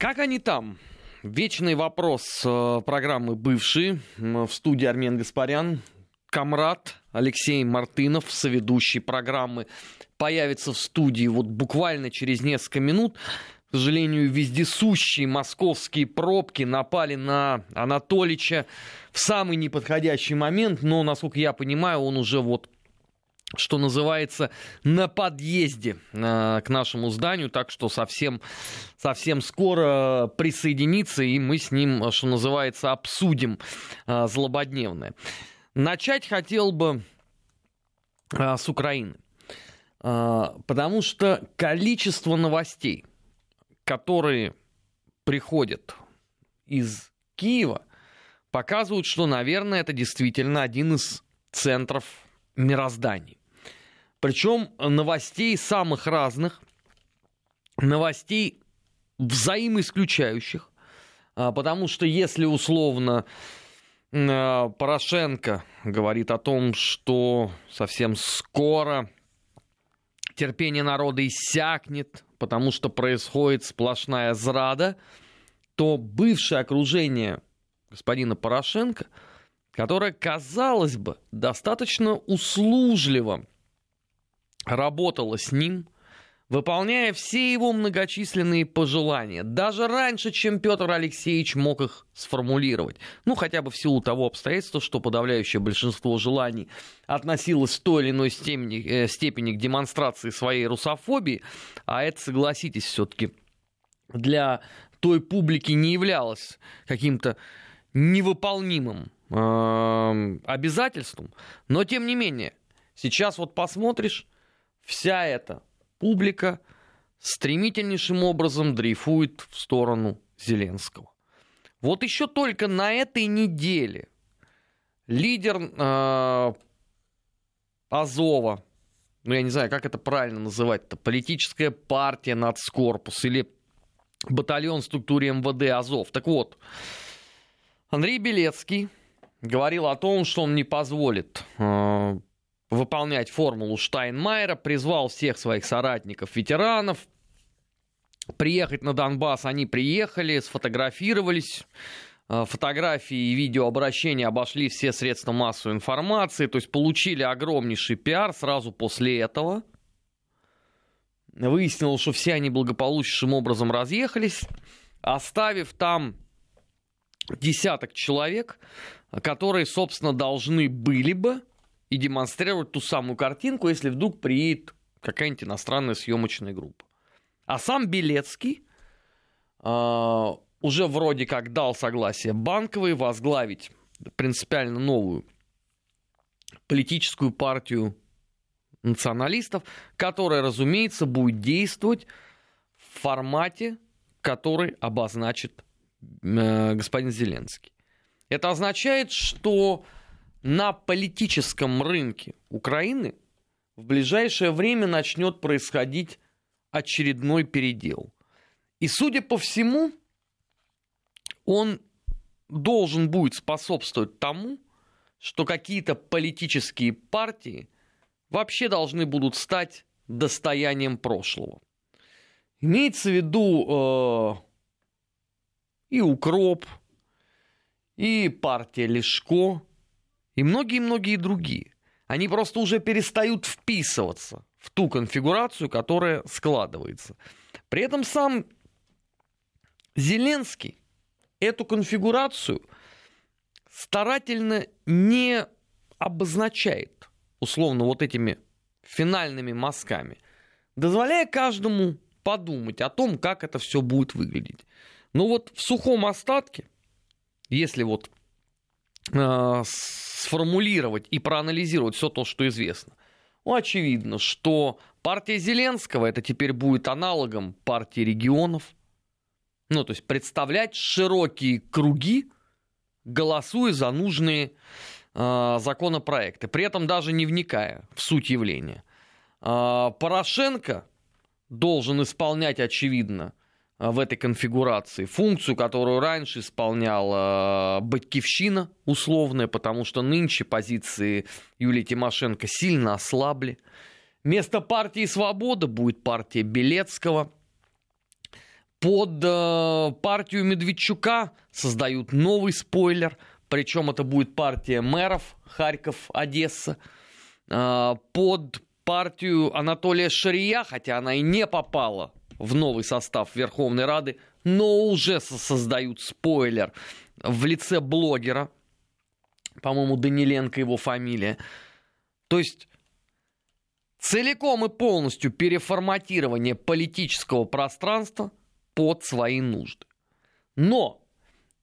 Как они там? Вечный вопрос э, программы «Бывший». В студии Армен Гаспарян. Камрад Алексей Мартынов, соведущий программы, появится в студии вот буквально через несколько минут. К сожалению, вездесущие московские пробки напали на Анатолича в самый неподходящий момент, но, насколько я понимаю, он уже вот что называется, на подъезде э, к нашему зданию, так что совсем, совсем скоро присоединится, и мы с ним, что называется, обсудим э, злободневное. Начать хотел бы э, с Украины, э, потому что количество новостей, которые приходят из Киева, показывают, что, наверное, это действительно один из центров мироздания. Причем новостей самых разных, новостей взаимоисключающих, а, потому что если условно а, Порошенко говорит о том, что совсем скоро терпение народа иссякнет, потому что происходит сплошная зрада, то бывшее окружение господина Порошенко, которое, казалось бы, достаточно услужливо работала с ним, выполняя все его многочисленные пожелания, даже раньше, чем Петр Алексеевич мог их сформулировать. Ну, хотя бы в силу того обстоятельства, что подавляющее большинство желаний относилось в той или иной степени, э, степени к демонстрации своей русофобии, а это, согласитесь, все-таки для той публики не являлось каким-то невыполнимым э, обязательством, но тем не менее, сейчас вот посмотришь, вся эта публика стремительнейшим образом дрейфует в сторону Зеленского. Вот еще только на этой неделе лидер э, Азова, ну я не знаю, как это правильно называть, это политическая партия Нацкорпус или батальон в структуре МВД Азов. Так вот, Андрей Белецкий говорил о том, что он не позволит э, выполнять формулу Штайнмайера, призвал всех своих соратников, ветеранов, приехать на Донбасс. Они приехали, сфотографировались. Э, фотографии и видеообращения обошли все средства массовой информации, то есть получили огромнейший пиар сразу после этого. Выяснилось, что все они благополучным образом разъехались, оставив там десяток человек, которые, собственно, должны были бы и демонстрировать ту самую картинку, если вдруг приедет какая-нибудь иностранная съемочная группа. А сам Белецкий э, уже вроде как дал согласие Банковой возглавить принципиально новую политическую партию националистов, которая, разумеется, будет действовать в формате, который обозначит э, господин Зеленский. Это означает, что на политическом рынке Украины в ближайшее время начнет происходить очередной передел. И, судя по всему, он должен будет способствовать тому, что какие-то политические партии вообще должны будут стать достоянием прошлого. Имеется в виду э, и Укроп, и партия Лешко, и многие-многие другие. Они просто уже перестают вписываться в ту конфигурацию, которая складывается. При этом сам Зеленский эту конфигурацию старательно не обозначает, условно, вот этими финальными мазками, дозволяя каждому подумать о том, как это все будет выглядеть. Но вот в сухом остатке, если вот сформулировать и проанализировать все то, что известно, ну, очевидно, что партия Зеленского это теперь будет аналогом партии регионов. Ну, то есть представлять широкие круги, голосуя за нужные э, законопроекты, при этом даже не вникая в суть явления. Э, Порошенко должен исполнять, очевидно, в этой конфигурации функцию, которую раньше исполняла Батькивщина условная, потому что нынче позиции Юлии Тимошенко сильно ослабли. Вместо партии «Свобода» будет партия Белецкого. Под э, партию Медведчука создают новый спойлер, причем это будет партия мэров Харьков, Одесса. Э, под партию Анатолия Шария, хотя она и не попала в новый состав Верховной Рады, но уже создают спойлер в лице блогера, по-моему, Даниленко его фамилия. То есть целиком и полностью переформатирование политического пространства под свои нужды. Но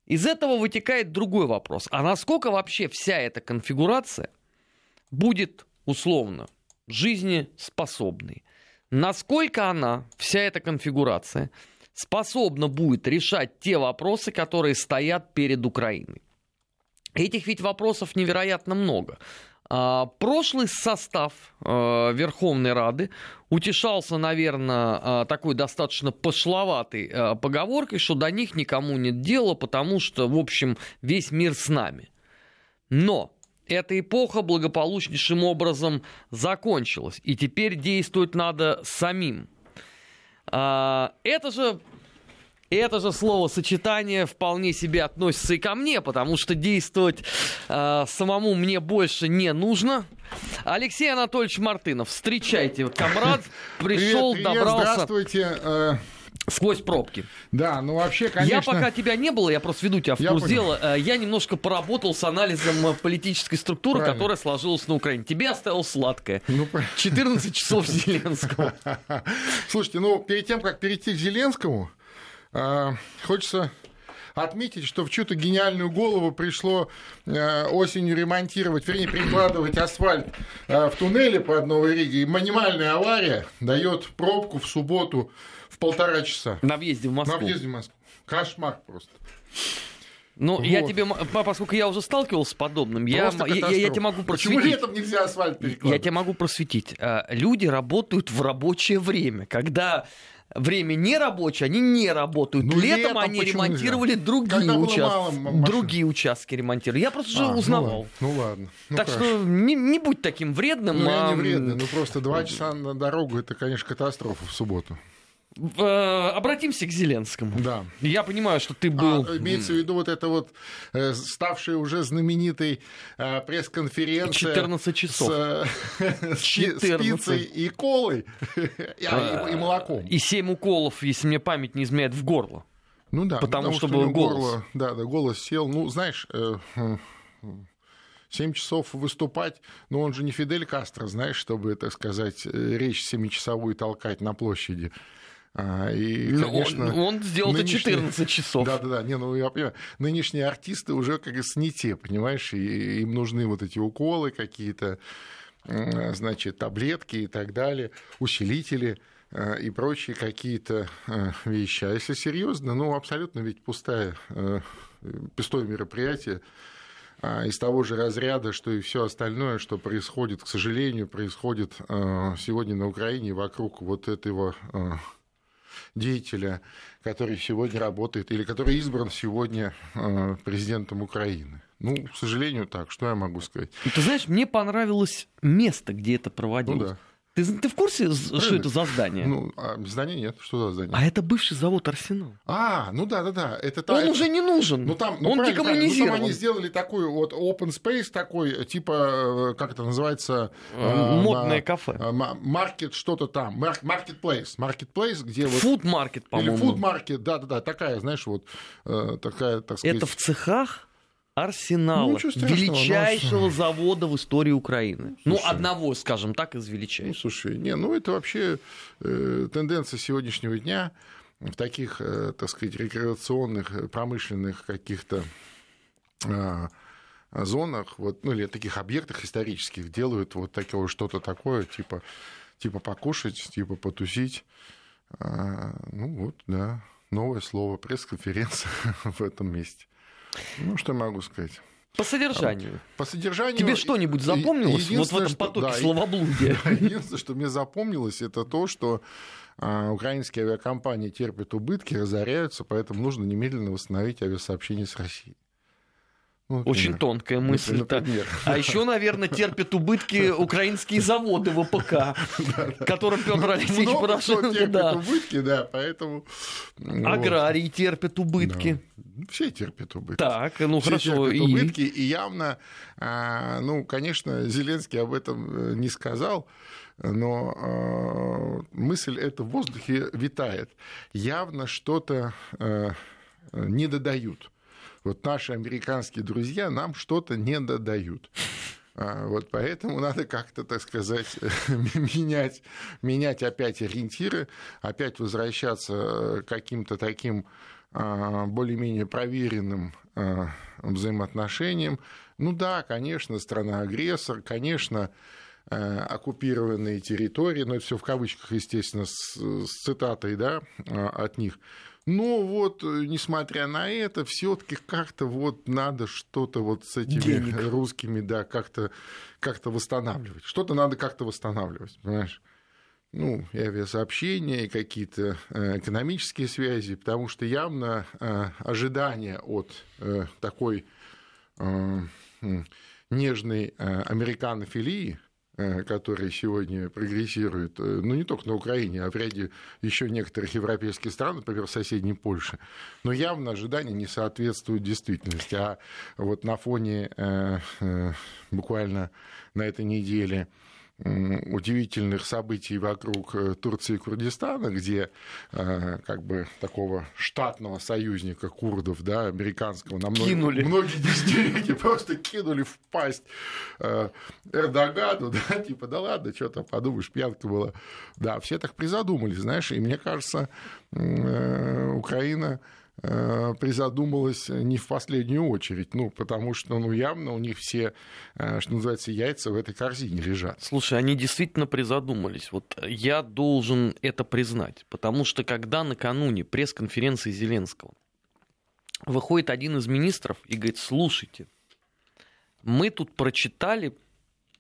из этого вытекает другой вопрос. А насколько вообще вся эта конфигурация будет условно жизнеспособной? Насколько она, вся эта конфигурация, способна будет решать те вопросы, которые стоят перед Украиной? Этих ведь вопросов невероятно много. А, прошлый состав а, Верховной Рады утешался, наверное, а, такой достаточно пошловатой поговоркой, что до них никому нет дела, потому что, в общем, весь мир с нами. Но эта эпоха благополучнейшим образом закончилась, и теперь действовать надо самим. Это же это же словосочетание вполне себе относится и ко мне, потому что действовать э, самому мне больше не нужно. Алексей Анатольевич Мартынов, встречайте, комрад, пришел, привет, привет, добрался. Здравствуйте. Э, Сквозь пробки. Да, ну вообще, конечно... Я пока тебя не было, я просто веду тебя в курс дела, э, я немножко поработал с анализом э, политической структуры, Правильно. которая сложилась на Украине. Тебе оставил сладкое. Ну, 14 часов Зеленского. Слушайте, ну перед тем, как перейти к Зеленскому, а, хочется отметить, что в чью-то гениальную голову пришло э, осенью ремонтировать, вернее, прикладывать асфальт э, в туннеле под Новой Риге. И минимальная авария дает пробку в субботу в полтора часа. На въезде в Москву. На въезде в Москву. Кошмар просто. Ну, вот. я тебе, поскольку я уже сталкивался с подобным, я, я, я, тебе могу просветить. Почему летом нельзя асфальт перекладывать? Я тебе могу просветить. Э, люди работают в рабочее время, когда время не рабочее, они не работают. Ну, летом, летом они ремонтировали нельзя? другие, участки, другие участки ремонтировали. Я просто а, уже узнавал. Ну, ну ладно. Ну, так хорошо. что не, не будь таким вредным. Ну, а... я не вредный. Ну просто два часа на дорогу это, конечно, катастрофа в субботу. Э, обратимся к Зеленскому. Да. Я понимаю, что ты был... А, имеется в виду вот это вот э, ставшая уже знаменитой э, пресс-конференция... 14 часов. С, 14. с пиццей и колой, и, и молоком. И 7 уколов, если мне память не изменяет, в горло. Ну да, потому, потому что, что был голос. Горло, да, да, голос сел. Ну, знаешь, 7 часов выступать, но он же не Фидель Кастро, знаешь, чтобы, так сказать, речь семичасовую толкать на площади. А, и, ну, конечно, он, он сделал нынешние... 14 часов. Да, да, да. Не, ну я понимаю. Нынешние артисты уже как с не те, понимаешь, и им нужны вот эти уколы какие-то, значит, таблетки и так далее, усилители а, и прочие какие-то а, вещи. А если серьезно, ну, абсолютно ведь пустая, пустое мероприятие из того же разряда, что и все остальное, что происходит, к сожалению, происходит сегодня на Украине вокруг вот этого деятеля, который сегодня работает или который избран сегодня э, президентом Украины. Ну, к сожалению, так. Что я могу сказать? Ты знаешь, мне понравилось место, где это проводилось. Ну, да. Ты, ты в курсе, Правильно. что это за здание? Ну, а здание нет. Что за здание? А это бывший завод Арсенал. А, ну да, да, да. Это, Он это... уже не нужен. Ну, там, ну, Он декоммунизирован. Ну, там они сделали такой вот open space, такой, типа, как это называется? Э, модное на... кафе. Маркет что-то там. Marketplace. Marketplace, где вот... Food market, по-моему. Или food market, да-да-да. Такая, знаешь, вот э, такая, так сказать... Это в цехах? Арсенала, ну, величайшего но... завода в истории Украины. Ну, слушай, ну, одного, скажем так, из величайших. Ну, слушай, не, ну это вообще э, тенденция сегодняшнего дня в таких, э, так сказать, рекреационных, э, промышленных каких-то э, зонах, вот, ну или таких объектах исторических делают вот такое что-то такое, типа, типа покушать, типа потусить. А, ну вот, да, новое слово, пресс-конференция в этом месте. Ну, что могу сказать? По содержанию. По содержанию. Тебе что-нибудь запомнилось вот в этом потоке что, словоблудия? Единственное, что мне запомнилось, это то, что а, украинские авиакомпании терпят убытки, разоряются, поэтому нужно немедленно восстановить авиасообщение с Россией. Ну, Очень тонкая мысль. А еще, наверное, терпят убытки украинские заводы ВПК, которым Петр Алексеевич Порошенко... терпят убытки, да, поэтому... Аграрии терпят убытки. Все терпят убытки. Так, ну хорошо. и... убытки, и явно, а, ну, конечно, Зеленский об этом э, не сказал, но а, мысль эта в воздухе витает. Явно что-то э, не додают вот наши американские друзья нам что-то не додают. А, вот поэтому надо как-то, так сказать, менять, менять опять ориентиры, опять возвращаться к каким-то таким а, более-менее проверенным а, взаимоотношениям. Ну да, конечно, страна-агрессор, конечно, оккупированные территории, но это все в кавычках, естественно, с, с цитатой да, от них. Но вот, э, несмотря на это, все-таки как-то вот надо что-то вот с этими Денег. русскими, да, как-то как восстанавливать. Что-то надо как-то восстанавливать, понимаешь? ну, и авиасообщения, и какие-то э, экономические связи, потому что явно э, ожидания от такой нежной американофилии, которые сегодня прогрессируют, э, ну, не только на Украине, а в ряде еще некоторых европейских стран, например, соседней Польши, но явно ожидания не соответствуют действительности. А вот на фоне э, буквально на этой неделе удивительных событий вокруг э, Турции и Курдистана, где э, как бы такого штатного союзника курдов, да, американского, на многие, кинули. многие десятилетия просто кинули в пасть э, Эрдогану, да, типа, да ладно, что там, подумаешь, пьянка была. Да, все так призадумались, знаешь, и мне кажется, Украина призадумалась не в последнюю очередь, ну, потому что, ну, явно у них все, э, что называется, яйца в этой корзине лежат. Слушай, они действительно призадумались. Вот я должен это признать, потому что когда накануне пресс-конференции Зеленского выходит один из министров и говорит, слушайте, мы тут прочитали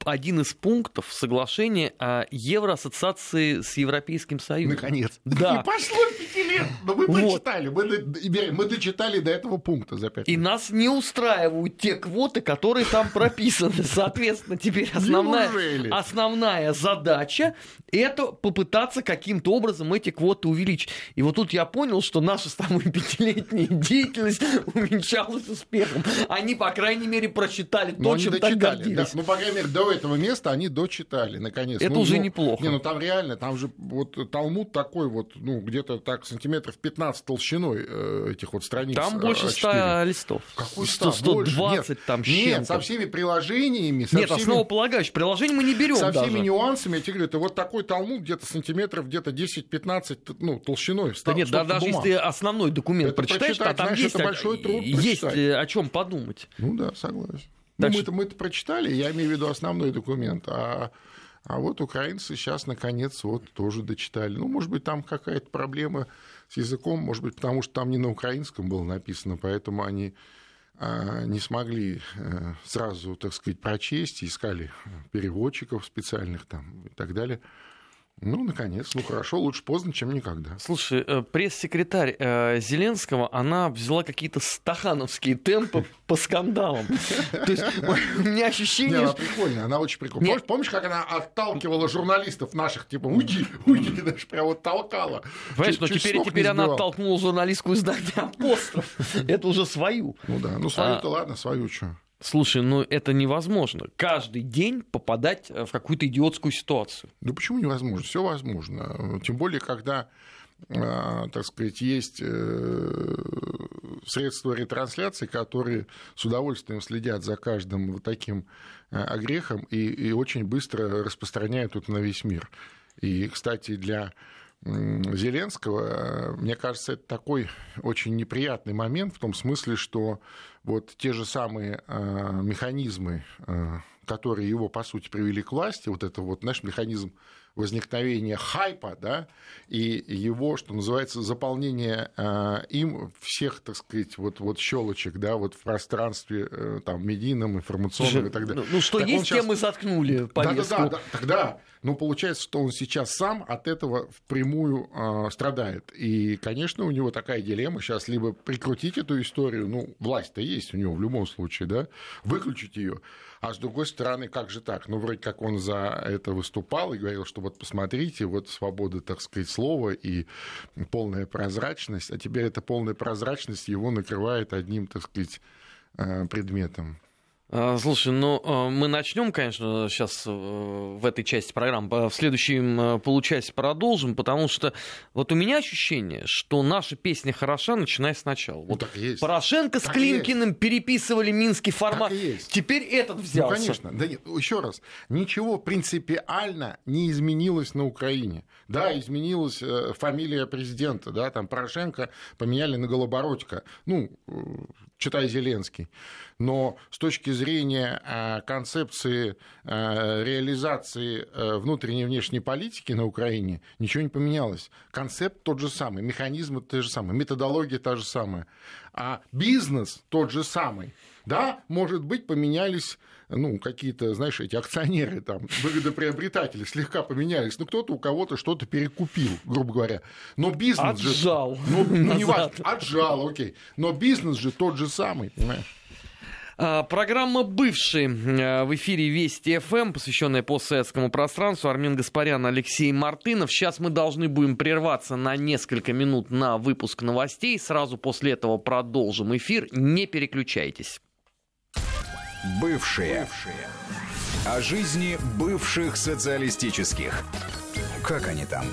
один из пунктов соглашения о Евроассоциации с Европейским Союзом. Наконец. Да. Не пошло пяти лет, но мы вот. прочитали, мы, мы дочитали до этого пункта за пять И нас не устраивают те квоты, которые там прописаны. Соответственно, теперь основная, основная задача – это попытаться каким-то образом эти квоты увеличить. И вот тут я понял, что наша с тобой пятилетняя деятельность увенчалась успехом. Они, по крайней мере, прочитали то, чем так гордились. Да, ну, по крайней мере, до этого места они дочитали, наконец. Это ну, уже ну, неплохо. Не, ну там реально, там же вот Талмуд такой вот, ну, где-то так сантиметров 15 толщиной э, этих вот страниц. Там больше 100 А4. листов. Какой 100, 120 нет, там Нет, со всеми приложениями. Со нет, всеми... основополагающих приложений мы не берем Со даже. всеми нюансами, я тебе говорю, это вот такой Талмуд где-то сантиметров, где-то 10-15 ну, толщиной. Да нет, да, даже бумаг. если основной документ это прочитаешь, то там знаешь, есть, это большой труд есть э, о чем подумать. Ну да, согласен. Ну, мы-то, мы-то прочитали, я имею в виду основной документ, а, а вот украинцы сейчас, наконец, вот тоже дочитали. Ну, может быть, там какая-то проблема с языком, может быть, потому что там не на украинском было написано, поэтому они а, не смогли э, сразу, так сказать, прочесть, искали переводчиков специальных там и так далее. Ну, наконец, ну хорошо, лучше поздно, чем никогда. Слушай, э, пресс-секретарь э, Зеленского, она взяла какие-то стахановские темпы по скандалам. То есть у меня ощущение... она прикольная, она очень прикольная. Помнишь, как она отталкивала журналистов наших, типа, уйди, уйди, даже прям вот толкала. Понимаешь, но теперь, она оттолкнула журналистскую издание «Апостроф». Это уже свою. Ну да, ну свою-то а ладно, свою что. Слушай, ну это невозможно. Каждый день попадать э, в какую-то идиотскую ситуацию. Да почему невозможно? Все возможно. Тем более, когда а, так сказать, есть э, средства ретрансляции, которые с удовольствием следят за каждым вот таким э, огрехом и, и очень быстро распространяют это на весь мир. И, кстати, для Зеленского, мне кажется, это такой очень неприятный момент в том смысле, что вот те же самые э, механизмы, э, которые его, по сути, привели к власти, вот это вот наш механизм возникновения хайпа, да, и его, что называется, заполнение э, им всех, так сказать, вот, вот щелочек, да, вот в пространстве э, там медийном, информационном и так далее. Ну, ну что так есть, сейчас... тем мы заткнули повестку. Да, да, да, тогда, ну, получается, что он сейчас сам от этого впрямую э, страдает. И, конечно, у него такая дилемма сейчас либо прикрутить эту историю, ну, власть-то есть у него в любом случае, да, выключить ее, а с другой стороны, как же так? Ну, вроде как он за это выступал и говорил, что вот посмотрите, вот свобода, так сказать, слова и полная прозрачность, а теперь эта полная прозрачность его накрывает одним, так сказать, э, предметом. А, слушай, ну а, мы начнем, конечно, сейчас э, в этой части программы, в следующем э, получасе продолжим, потому что вот у меня ощущение, что наша песня хороша, начиная сначала. Вот так есть. Порошенко так с Климкиным есть. переписывали минский формат, так есть. теперь этот взялся. Ну, конечно, да нет, еще раз, ничего принципиально не изменилось на Украине. Да, изменилась э, фамилия президента, да, там Порошенко поменяли на Голобородько, ну, читай Зеленский. Но с точки зрения а, концепции а, реализации а, внутренней и внешней политики на Украине ничего не поменялось. Концепт тот же самый, механизмы те же самые, методология та же самая. А бизнес тот же самый. Да, может быть, поменялись ну, какие-то, знаешь, эти акционеры, там, выгодоприобретатели слегка поменялись, ну, кто-то у кого-то что-то перекупил, грубо говоря. Но бизнес отжал. же... Ну, ну не важно, отжал, окей. Но бизнес же тот же самый, понимаешь? А, программа «Бывший» э, в эфире Вести ФМ, посвященная постсоветскому пространству. Армин Гаспарян, Алексей Мартынов. Сейчас мы должны будем прерваться на несколько минут на выпуск новостей. Сразу после этого продолжим эфир. Не переключайтесь. Бывшие. Бывшие. О жизни бывших социалистических. Как они там?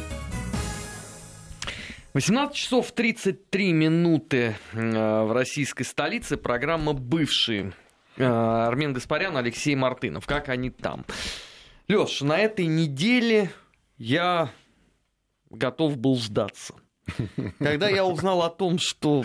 18 часов 33 минуты э, в российской столице. Программа «Бывшие». Э, Армен Гаспарян, Алексей Мартынов. Как они там? Леш, на этой неделе я готов был сдаться. Когда я узнал о том, что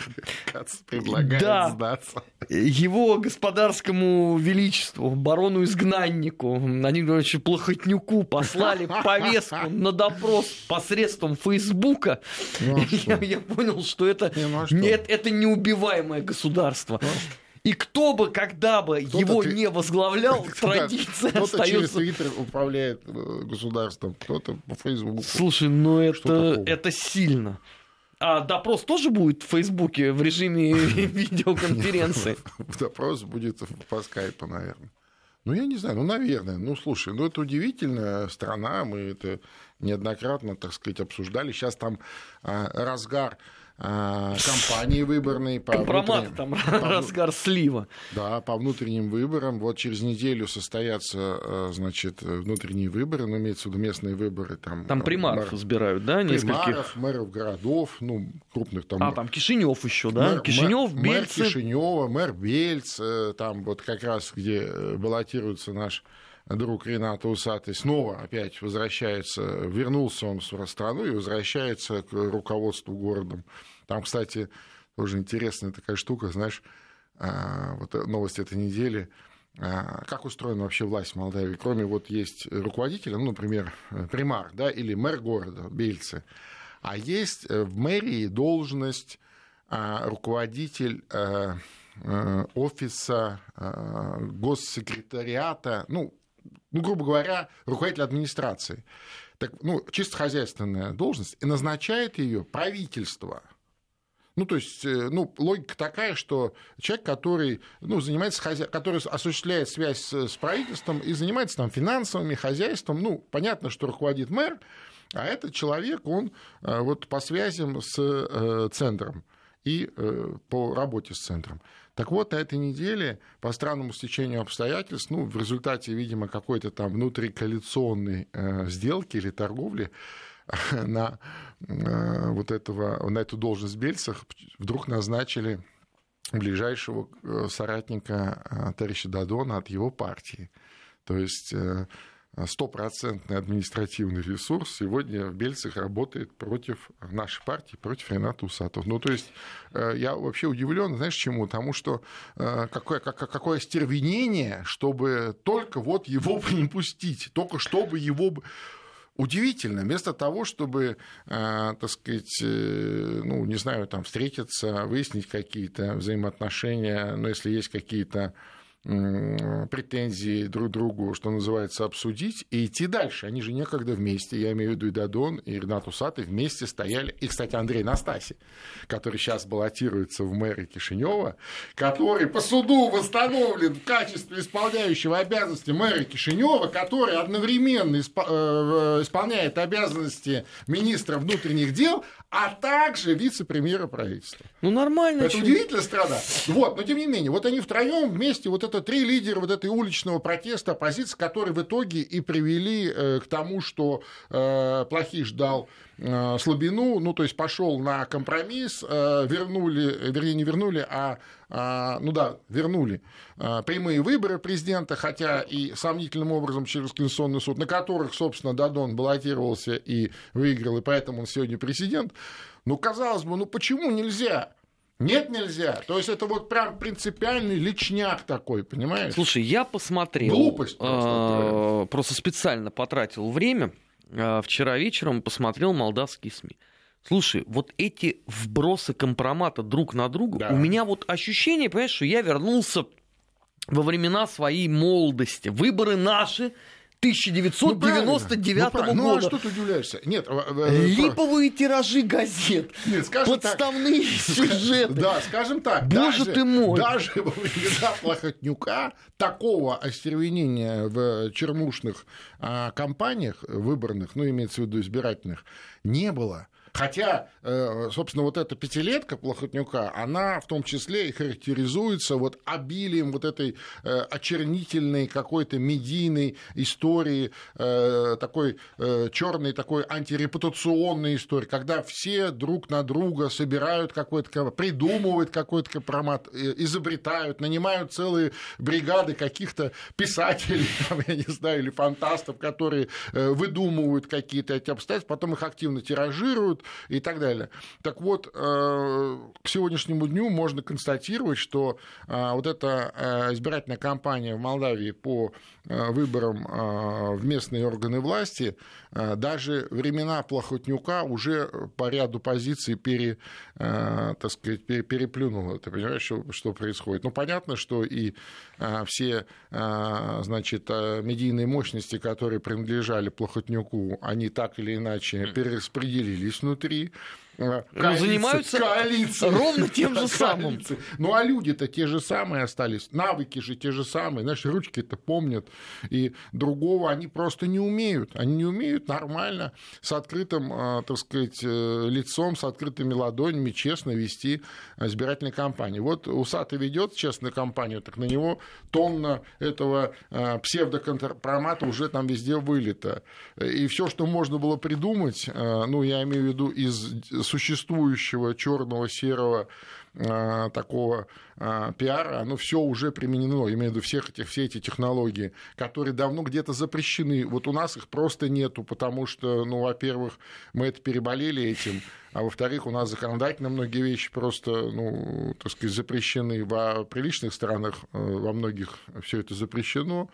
да, сдаться. его господарскому величеству, барону-изгнаннику, они Григорьевичу Плохотнюку послали повестку на допрос посредством Фейсбука, ну, а я, я понял, что это, ну, а нет, это неубиваемое государство. Ну, и кто бы, когда бы кто его ты... не возглавлял, традиция кто-то остается... через Твиттер управляет э, государством, кто-то по Фейсбуку. Слушай, ну это, это сильно. А допрос тоже будет в Фейсбуке в режиме видеоконференции? Допрос будет по скайпу, наверное. Ну, я не знаю, ну, наверное. Ну, слушай, ну, это удивительная страна, мы это неоднократно, так сказать, обсуждали. Сейчас там а, разгар кампании выборной. По Компромат, там по, разгар слива. Да, по внутренним выборам. Вот через неделю состоятся, э, значит, внутренние выборы, ну, имеется в виду местные выборы. Там, там примаров мэр, избирают, да, нескольких? Примаров, мэров городов, ну, крупных там. А, там Кишинев еще, да? Мэр, Кишинев, мэр, Бельц. Мэр Кишинева, мэр Бельц, э, там вот как раз, где э, баллотируется наш друг Рената Усатый снова опять возвращается, вернулся он в страну и возвращается к руководству городом. Там, кстати, тоже интересная такая штука, знаешь, а, вот новость этой недели, а, как устроена вообще власть в Молдавии? Кроме вот есть руководителя, ну, например, примар, да, или мэр города, Бельцы, а есть э, в мэрии должность а, руководитель э, э, офиса госсекретариата, ну, ну, грубо говоря, руководитель администрации. Так, ну, чисто хозяйственная должность, и назначает ее правительство. Ну, то есть, э, ну, логика такая, что человек, который, ну, занимается, хозя... который осуществляет связь с правительством и занимается там финансовыми, хозяйством, ну, понятно, что руководит мэр, а этот человек, он э, вот по связям с э, центром и по работе с центром. Так вот, на этой неделе, по странному стечению обстоятельств, ну, в результате, видимо, какой-то там внутрикоалиционной э, сделки или торговли, на э, вот этого, на эту должность Бельцах вдруг назначили ближайшего э, соратника э, товарища Дадона от его партии. То есть стопроцентный административный ресурс сегодня в Бельцах работает против нашей партии, против Рената Усатова. Ну, то есть я вообще удивлен, знаешь, чему? Тому, что какое, какое остервенение, чтобы только вот его не пустить, только чтобы его удивительно, вместо того, чтобы, э, так сказать, э, ну, не знаю, там, встретиться, выяснить какие-то взаимоотношения, но если есть какие-то претензии друг другу, что называется, обсудить и идти дальше. Они же некогда вместе, я имею в виду и Дадон, и Ренат Усатый вместе стояли. И, кстати, Андрей Настаси, который сейчас баллотируется в мэре Кишинева, который по суду восстановлен в качестве исполняющего обязанности мэра Кишинева, который одновременно э, исполняет обязанности министра внутренних дел, а также вице-премьера правительства. Ну, нормально. Это удивительная страна. Вот, но тем не менее, вот они втроем вместе, вот это три лидера вот этой уличного протеста оппозиции, которые в итоге и привели э, к тому, что э, Плохиш дал э, слабину, ну, то есть пошел на компромисс, вернули, вернее, не вернули, а, а ну да, вернули прямые выборы президента, хотя и сомнительным образом через Конституционный суд, на которых, собственно, Дадон баллотировался и выиграл, и поэтому он сегодня президент. Ну, казалось бы, ну почему нельзя? Нет, нельзя. То есть это вот прям принципиальный личняк такой, понимаешь? Слушай, я посмотрел. Глупость просто. Э, просто специально потратил время. Э, вчера вечером посмотрел молдавские СМИ. Слушай, вот эти вбросы компромата друг на друга, да. у меня вот ощущение, понимаешь, что я вернулся во времена своей молодости. Выборы наши, 1999 ну, ну, года. Ну, а что ты удивляешься? Нет, липовые тиражи газет, Нет, подставные так, сюжеты. Да, скажем так. Боже даже, ты мой. Даже во времена Плохотнюка такого остервенения в чернушных а, кампаниях выборных, ну, имеется в виду избирательных, не было. Хотя, э, собственно, вот эта пятилетка Плохотнюка, она в том числе и характеризуется вот обилием вот этой э, очернительной какой-то медийной истории, э, такой черной, такой антирепутационной истории, когда все друг на друга собирают какой-то, придумывают какой-то компромат, изобретают, нанимают целые бригады каких-то писателей, там, я не знаю, или фантастов, которые выдумывают какие-то эти обстоятельства, потом их активно тиражируют, делают и так далее. Так вот, э, к сегодняшнему дню можно констатировать, что э, вот эта э, избирательная кампания в Молдавии по выборам в местные органы власти, даже времена Плохотнюка уже по ряду позиций пере, так сказать, переплюнула. Ты понимаешь, что, что происходит? Ну, понятно, что и все значит, медийные мощности, которые принадлежали Плохотнюку, они так или иначе перераспределились внутри. Э, ну, занимаются коалиции. ровно тем же самым. Ну, а люди-то те же самые остались, навыки же те же самые, наши ручки-то помнят, и другого они просто не умеют. Они не умеют нормально, с открытым, э, так сказать, э, лицом, с открытыми ладонями честно вести избирательные кампании. Вот Усатый ведет честную кампанию, так на него тонна этого псевдоконтрапромата уже там везде вылито. И все, что можно было придумать, ну, я имею в виду из существующего черного серого а, такого а, пиара, оно все уже применено, имею в виду всех этих, все эти технологии, которые давно где-то запрещены. Вот у нас их просто нету, потому что, ну, во-первых, мы это переболели этим, а во-вторых, у нас законодательно многие вещи просто, ну, так сказать, запрещены. Во приличных странах э, во многих все это запрещено.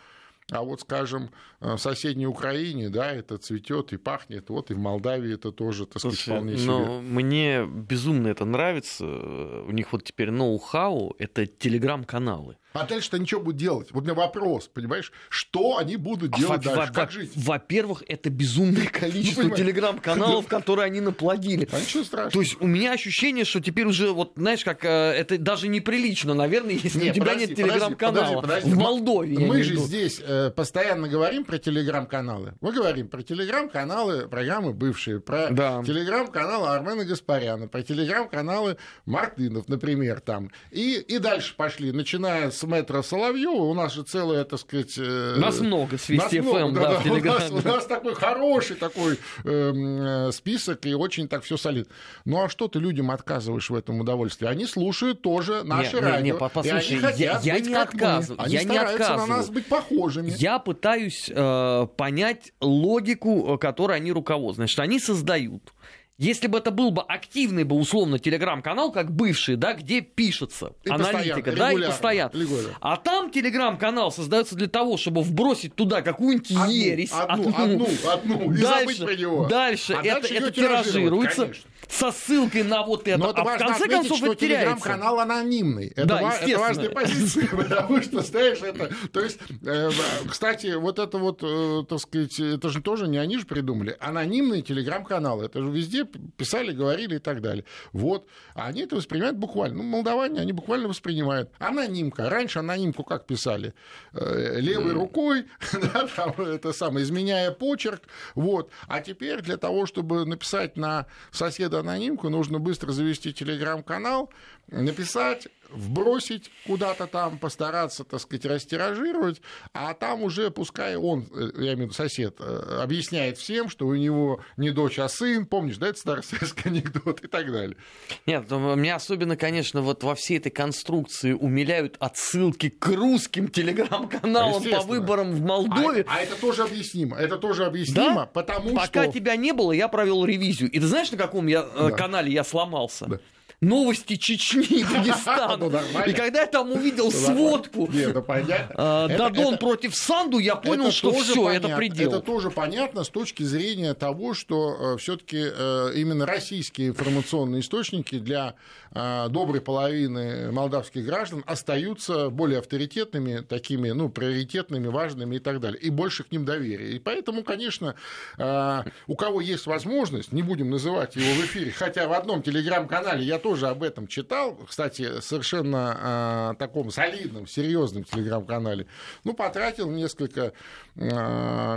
А вот, скажем, э, в соседней Украине, да, это цветет и пахнет, вот и в Молдавии это тоже, так сказать, Слушай, вполне себе. Но мне безумно это нравится. У них вот теперь ноу-хау — это телеграм-каналы. А дальше-то ничего будут делать. Вот у меня вопрос, понимаешь, что они будут делать во- дальше, во- как жить? Во-первых, это безумное количество ну, телеграм-каналов, которые они наплодили. А ничего страшного. То есть у меня ощущение, что теперь уже, вот знаешь, как э, это даже неприлично, наверное, если не, у тебя подожди, нет телеграм-канала. В Молдове. Мы же здесь э, постоянно говорим про телеграм-каналы. Мы говорим про телеграм-каналы, программы бывшие, про да. телеграм-каналы Армена Гаспаряна, про телеграм-каналы Мартынов, например, там. И, и дальше пошли, начиная с метра Соловьева, у нас же целая, так сказать... Э, нас много с Вести ФМ, да, да, в у нас, у нас такой хороший такой э, список, и очень так все солид. Ну а что ты людям отказываешь в этом удовольствии? Они слушают тоже наше не, радио. Не, не, послушай, и они я, я не отказываю. Они я не отказываю. на нас быть похожими. Я пытаюсь э, понять логику, э, которой они руководствуют. Значит, они создают Если бы это был бы активный бы условно телеграм-канал, как бывший, да, где пишется И аналитика, да, и постоянно. регулярно. А там телеграм-канал создается для того, чтобы вбросить туда какую-нибудь Одну, ересь. одну, одну, одну, и забыть про него. Дальше А это, дальше это тиражируется конечно. со ссылкой на вот это. Но это а в важно конце отметить, концов что это телеграм-канал анонимный. Это, Да, ва- это важная позиция, потому что, знаешь, это... То есть, э, кстати, вот это вот, э, так сказать, это же тоже не они же придумали. Анонимные телеграм-каналы. Это же везде писали, говорили и так далее. Вот. А они это воспринимают буквально. Ну, молдаване, они буквально воспринимают. Анонимка. Раньше анонимку как писали? Э, Левой рукой, да, там, это самое, изменяя почерк. Вот. А теперь для того, чтобы написать на соседа анонимку, нужно быстро завести телеграм-канал, написать, вбросить куда-то там, постараться, так сказать, растиражировать, а там уже пускай он, э, я имею в виду сосед, э, объясняет всем, что у него не дочь, а сын, помнишь, да, это старый советский анекдот и так далее. Нет, ну, меня особенно, конечно, вот во всей этой конструкции умиляют отсылки к русским телеграм-каналам по выборам в А, Молдове. а это тоже объяснимо, это тоже объяснимо, Да? потому Пока что... тебя не было, я провел ревизию. И ты знаешь, на каком я, э, Да. канале я сломался? Да. Новости Чечни и Дагестана. Ну. И когда я там увидел Ну, сводку Нет, ну, э, Это- Дадон это- против Санду, я понял, что все, это предел. Это тоже понятно с точки зрения того, что все-таки именно российские информационные источники для э, доброй половины молдавских граждан остаются более авторитетными, такими, ну, приоритетными, важными и так далее. И больше к ним доверия. И поэтому, конечно, э, у кого есть возможность, не будем называть его в эфире, хотя в одном телеграм-канале я тоже об этом читал, кстати, совершенно э, таком солидном, серьезном телеграм-канале, ну, потратил несколько э,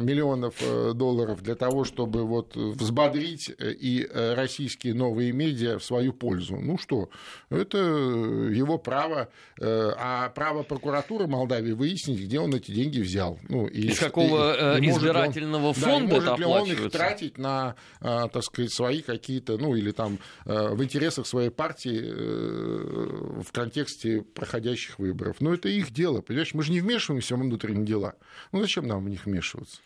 миллионов долларов для того, чтобы вот взбодрить э, и э, российские новые медиа в свою пользу. Ну что, это его право, э, а право прокуратуры Молдавии выяснить, где он эти деньги взял. Ну, и, Из какого, э, может ли он- избирательного да, и фонда может ли он их тратить на, э, так сказать, свои какие-то, ну, или там э, в интересах своей партии э, в контексте проходящих выборов. Но это их дело, понимаешь? Мы же не вмешиваемся в внутренние дела. Ну, зачем нам в них вмешиваться?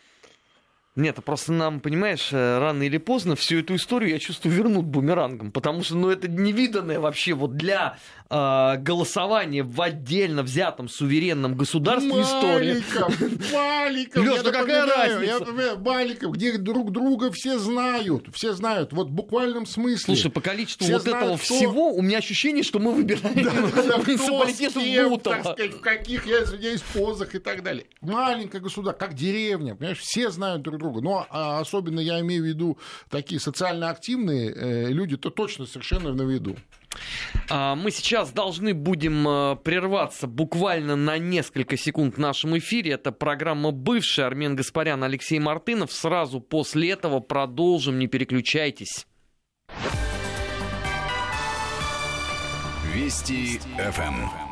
Нет, а просто нам, понимаешь, э, рано или поздно всю эту историю, я чувствую, вернут бумерангом, потому что, ну, это невиданное вообще вот для э, голосования в отдельно взятом суверенном государстве история. Маленьком, маленьком. Лёш, ну какая разница? Я напоминаю, где друг друга все знают, все знают, вот в буквальном смысле. Слушай, по количеству Все вот знают, этого кто- всего у меня ощущение, что мы выбираем Да, муниципалитет Бутово. так сказать, в каких, я извиняюсь, позах и так далее. Маленькое государство, как деревня, понимаешь, все знают друг друга. Но а, особенно я имею в виду такие социально активные э, люди, то точно совершенно на виду. А, Мы сейчас должны будем э, прерваться буквально на несколько секунд в нашем эфире. Это программа «Бывший» Армен Гаспарян, Алексей Мартынов. Сразу после этого продолжим, не переключайтесь. Вести ФМ.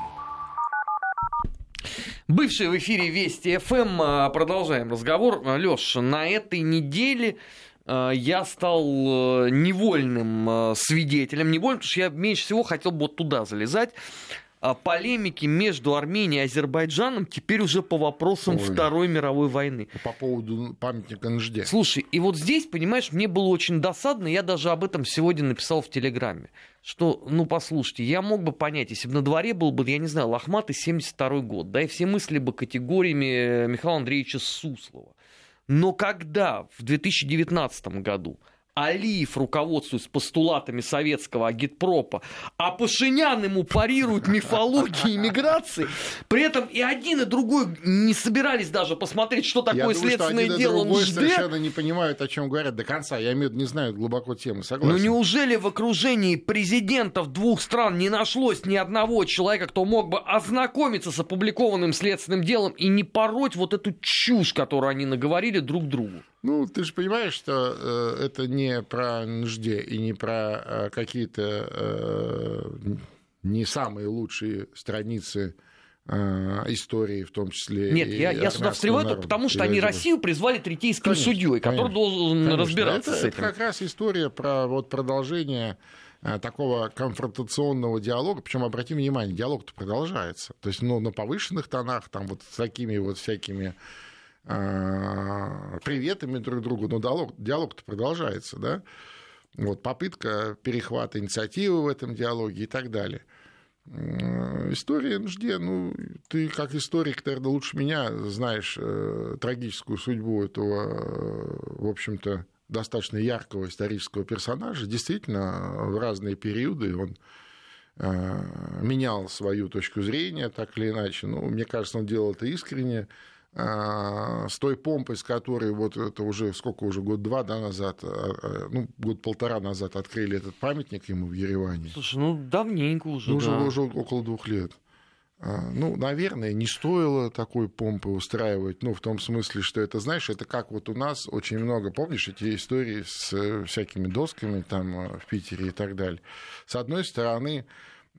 Бывший в эфире Вести ФМ. А, Продолжаем разговор. Леш, на этой неделе а, я стал э, невольным э, свидетелем, невольным, потому что я меньше всего хотел бы вот туда залезать, а, полемики между Арменией и Азербайджаном теперь уже по вопросам Ой. Второй мировой войны. По поводу памятника Нжде. Слушай, и вот здесь, понимаешь, мне было очень досадно, я даже об этом сегодня написал в Телеграме, что, ну, послушайте, я мог бы понять, если бы на дворе был бы, я не знаю, Лохматый 72 год, да, и все мысли бы категориями Михаила Андреевича Суслова. Но когда в 2019 году Алиев руководствуется постулатами советского агитпропа, а Пашинян ему парирует мифологией иммиграции, при этом и один, и другой не собирались даже посмотреть, что Я такое думаю, что следственное один и дело НЖД. совершенно не понимают, о чем говорят до конца. Я имею в виду, не знают глубоко темы. Согласен. Ну неужели в окружении президентов двух стран не нашлось ни одного человека, кто мог бы ознакомиться с опубликованным следственным делом и не пороть вот эту чушь, которую они наговорили друг другу? Ну, ты же понимаешь, что э, это не про Нжде и не про э, какие-то э, не самые лучшие страницы э, истории, в том числе. Нет, я, я сюда встреваю только потому, что они это- Россию призвали третейским Конечно, судьей, который конечно, должен Конечно, разбираться это, с это этим. как раз история про вот продолжение э, такого конфронтационного диалога, причем обратим внимание, диалог-то продолжается. То есть, ну, на повышенных тонах, там вот с такими вот всякими приветами друг другу, но диалог, диалог-то продолжается, да. Вот, попытка перехвата инициативы в этом диалоге и так далее. История НЖД, ну, ты как историк, наверное, лучше меня знаешь э, трагическую судьбу этого, э, в общем-то, достаточно яркого исторического персонажа. Действительно, в разные периоды он э, менял свою точку зрения, так или иначе. Ну, мне кажется, он делал это искренне. А, с той помпой, с которой вот это уже сколько уже год-два да, назад, а, а, ну год-полтора назад открыли этот памятник ему в Ереване. Слушай, ну давненько уже. Ну, да. уже, уже около двух лет. Ну, наверное, не стоило такой помпы устраивать, ну, в том смысле, что это, знаешь, это как вот у нас очень много, помнишь, эти истории с э, всякими досками там э, в Питере и так далее. С одной стороны,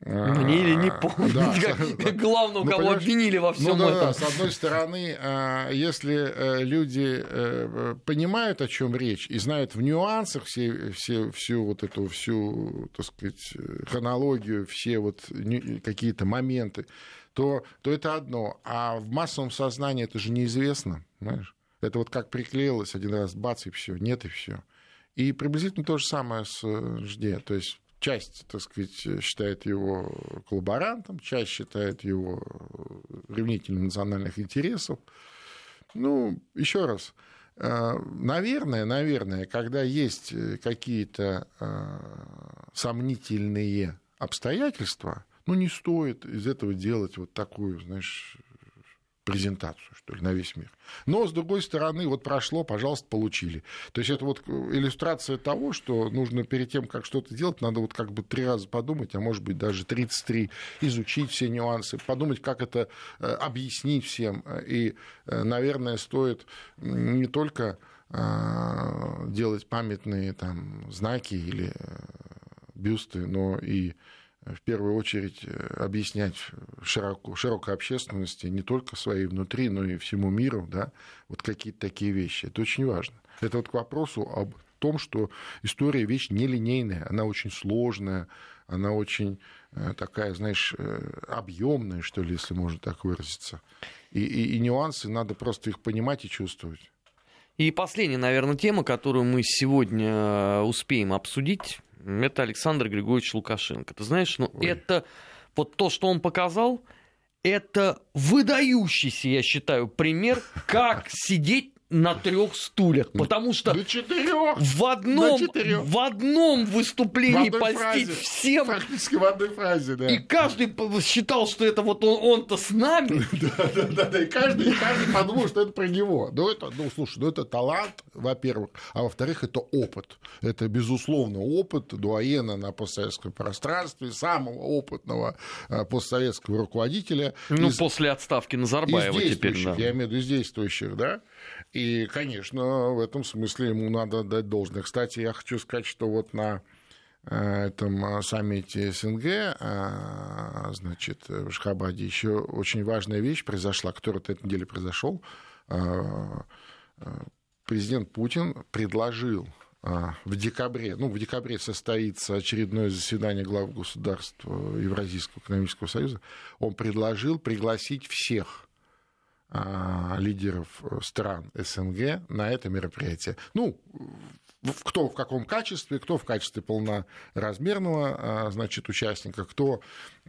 мне или не помню, да, как главного, ну, кого обвинили во всем ну, да, этом. Да, с одной стороны, а, если э, люди э, понимают, о чем речь, и знают в нюансах все, все, всю вот эту всю, так сказать, хронологию, все вот какие-то моменты, то, то это одно. А в массовом сознании это же неизвестно, знаешь? Это вот как приклеилось один раз, бац, и все, нет, и все. И приблизительно то же самое с ЖД. То есть часть, так сказать, считает его коллаборантом, часть считает его ревнителем национальных интересов. Ну, еще раз, э, наверное, наверное, когда есть какие-то э, сомнительные обстоятельства, ну, не стоит из этого делать вот такую, знаешь, презентацию, что ли, на весь мир. Но, с другой стороны, вот прошло, пожалуйста, получили. То есть это вот иллюстрация того, что нужно перед тем, как что-то делать, надо вот как бы три раза подумать, а может быть даже 33, изучить все нюансы, подумать, как это э, объяснить всем. И, э, наверное, стоит не только э, делать памятные там знаки или бюсты, но и в первую очередь э, объяснять широко, широкой общественности, не только своей внутри, но и всему миру, да, вот какие-то такие вещи. Это очень важно. Это вот к вопросу об том, что история вещь нелинейная, она очень сложная, она очень э, такая, знаешь, э, объемная, что ли, если можно так выразиться. И, и, и нюансы, надо просто их понимать и чувствовать. И последняя, наверное, тема, которую мы сегодня успеем обсудить, это Александр Григорьевич Лукашенко. Ты знаешь, ну Ой. это вот то, что он показал, это выдающийся, я считаю, пример, как сидеть на трех стульях, потому что на четырех, в одном в одном выступлении в польстить фразе, всем, фактически в одной фразе, да. И каждый считал, что это вот он, он-то с нами. Да, да, да, да. И каждый, и каждый подумал, что это про него. Ну это, ну слушай, ну это талант, во-первых, а во-вторых, это опыт. Это безусловно опыт дуаена на постсоветском пространстве, самого опытного э, постсоветского руководителя. Ну из, после отставки Назарбаева теперь. Да. Я имею в виду действующих, да. И, конечно, в этом смысле ему надо дать должное. Кстати, я хочу сказать, что вот на э, этом э, саммите СНГ, э, значит, в Шхабаде еще очень важная вещь произошла, которая в этой неделе произошел. Президент Путин предложил в декабре, ну, в декабре состоится очередное заседание глав государств Евразийского экономического союза, он предложил пригласить всех лидеров э, стран СНГ на это мероприятие. Ну, кто в каком качестве, кто в качестве полноразмерного а, значит, участника, кто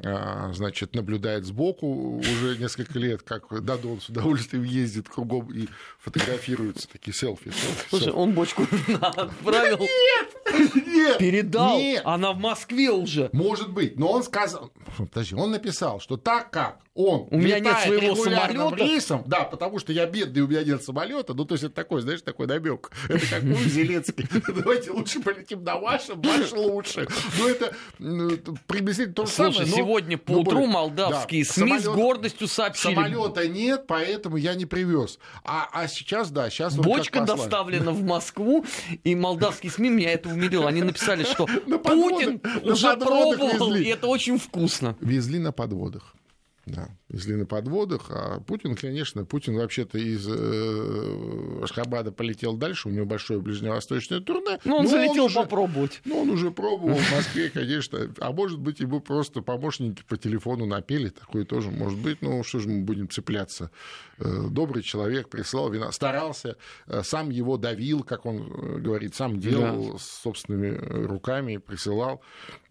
а, значит, наблюдает сбоку уже несколько лет, как Дадон с удовольствием ездит кругом и фотографируются такие селфи. селфи Слушай, селфи. он бочку отправил. Нет, Передал. Нет. Она в Москве уже. Может быть, но он сказал, подожди, он написал, что так как он у меня нет своего самолета. рейсом, да, потому что я бедный, у меня нет самолета, ну то есть это такой, знаешь, такой намек. Это как у Зеленский. Давайте лучше полетим на вашем, ваш лучше. Ну это ну, приблизительно то же самое. сегодня по утру молдавские СМИ с гордостью сообщили. Самолета нет, поэтому я не привез. А, а сейчас, да, сейчас Бочка доставлена в Москву, и молдавские СМИ меня это умилило. Они написали, что Путин уже пробовал, и это очень вкусно. Везли на подводах. Да, везли на подводах, а Путин, конечно, Путин вообще-то из э, Ашхабада полетел дальше, у него большое ближневосточное турне. Ну, он залетел он уже, попробовать. Ну, он уже пробовал в Москве, конечно, а может быть, ему просто помощники по телефону напели, такое тоже может быть, ну, что же мы будем цепляться. Э, добрый человек прислал вина, старался, э, сам его давил, как он говорит, сам делал да. собственными руками, присылал,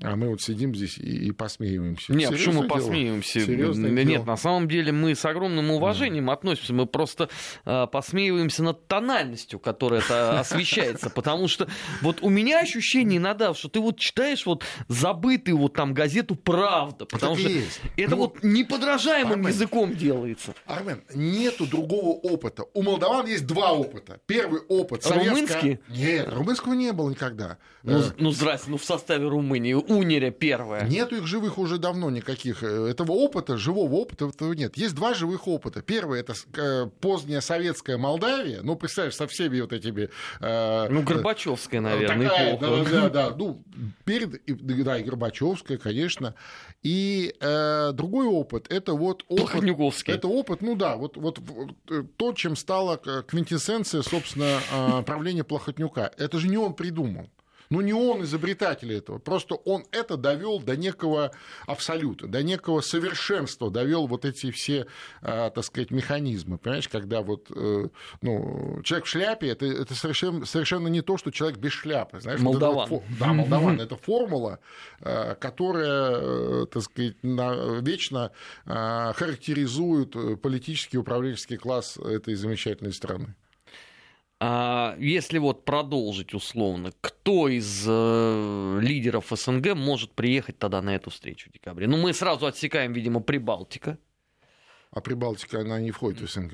а мы вот сидим здесь и, и посмеиваемся. Не, почему посмеиваемся? Серьезно нет, дело. На самом деле мы с огромным уважением mm. относимся. Мы просто э, посмеиваемся над тональностью, которая это освещается. Потому что вот у меня ощущение иногда, что ты вот читаешь вот забытую вот там газету «Правда». Потому что это ну, вот неподражаемым Армен, языком делается. Армен, нету другого опыта. У молдаван есть два опыта. Первый опыт Румынский? Нет, румынского не было никогда. Ну, э... ну здрасте, ну в составе Румынии. Унеря первая. Нету их живых уже давно никаких. Э, этого опыта живого опыта этого нет. Есть два живых опыта. Первый это э, поздняя советская Молдавия. Ну, представляешь, со всеми вот этими... Э, ну, Горбачевская, наверное, такая, эпоха. Да, да, да. Ну, перед... Да, и Горбачевская, конечно. И э, другой опыт, это вот опыт... Это опыт, ну да, вот, вот э, то, чем стала квинтэссенция, собственно, правления Плохотнюка. Это же не он придумал. Ну, не он изобретатель этого, просто он это довел до некого абсолюта, до некого совершенства, довел вот эти все, а, так сказать, механизмы. Понимаешь, когда вот э, ну, человек в шляпе, это, это совершенно, совершенно не то, что человек без шляпы. Знаешь, молдаван. Вот это, да, молдаван. Это формула, э, которая, э, так сказать, вечно характеризует политический управленческий класс этой замечательной страны. А если вот продолжить условно, кто из э, лидеров СНГ может приехать тогда на эту встречу в декабре? Ну, мы сразу отсекаем, видимо, Прибалтика. А Прибалтика, она не входит в СНГ.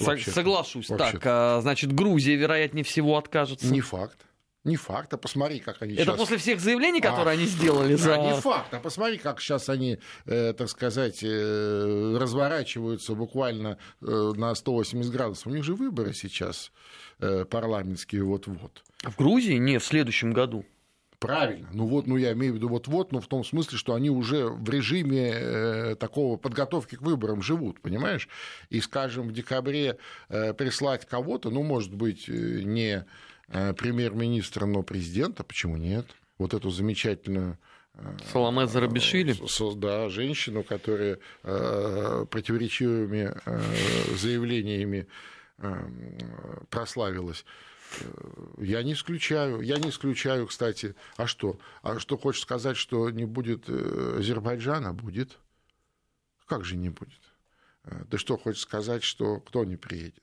Вообще-то. Соглашусь. Вообще-то. Так, а, значит, Грузия, вероятнее всего, откажется. Не факт. Не факт, а посмотри, как они Это сейчас... после всех заявлений, которые а, они сделали за... Да, не факт, а посмотри, как сейчас они, э, так сказать, э, разворачиваются буквально э, на 180 градусов. У них же выборы сейчас э, парламентские вот-вот. В Грузии? Нет, в следующем году. Правильно. Ну вот, ну я имею в виду вот-вот, но в том смысле, что они уже в режиме э, такого подготовки к выборам живут, понимаешь? И, скажем, в декабре э, прислать кого-то, ну, может быть, э, не премьер-министра, но президента, почему нет? Вот эту замечательную э, Соломе Зарабишвили? Да, женщину, которая э, противоречивыми заявлениями прославилась. Я не исключаю, я не исключаю, кстати, а что? А что хочешь сказать, что не будет Азербайджана? Будет. Как же не будет? Ты что хочешь сказать, что кто не приедет?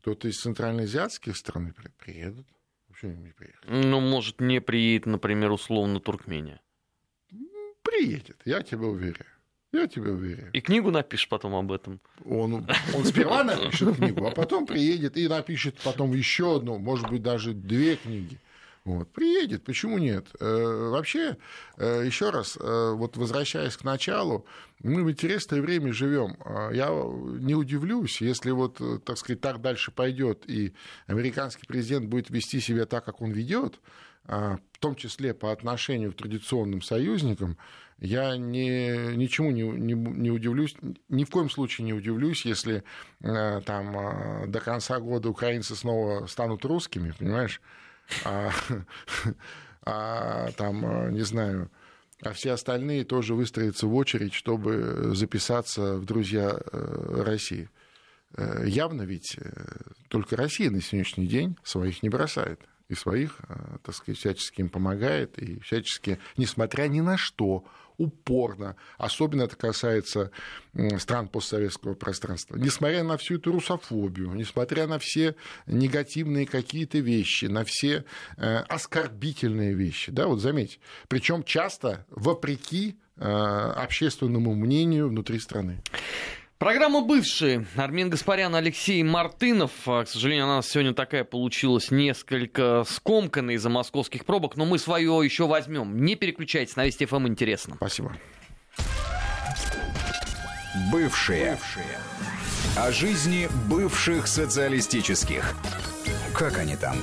Кто-то из центральноазиатских стран приедут. Почему не приехать? Ну, может, не приедет, например, условно Туркмения. Приедет, я тебе уверяю. Я тебе уверяю. И книгу напишешь потом об этом. Он, он сперва напишет книгу, а потом приедет и напишет потом еще одну, может быть, даже две книги. Вот, приедет, почему нет? Э, вообще, э, еще раз, э, вот возвращаясь к началу, мы в интересное время живем. Я не удивлюсь, если вот, так сказать, так дальше пойдет, и американский президент будет вести себя так, как он ведет, в том числе по отношению к традиционным союзникам, я не, ничему не, не, не удивлюсь, ни в коем случае не удивлюсь, если там до конца года украинцы снова станут русскими, понимаешь? А, а там, а, не знаю, а все остальные тоже выстроятся в очередь, чтобы записаться в друзья э, России. Э, явно ведь э, только Россия на сегодняшний день своих не бросает. И своих, так сказать, всячески им помогает, и всячески, несмотря ни на что, упорно, особенно это касается стран постсоветского пространства, несмотря на всю эту русофобию, несмотря на все негативные какие-то вещи, на все э, оскорбительные вещи, да, вот заметьте, причем часто вопреки э, общественному мнению внутри страны. Программа «Бывшие». Армин Гаспарян, Алексей Мартынов. А, к сожалению, она сегодня такая получилась несколько скомканная из-за московских пробок, но мы свое еще возьмем. Не переключайтесь, на Вести ФМ интересно. Спасибо. Бывшие. Бывшие. О жизни бывших социалистических. Как они там?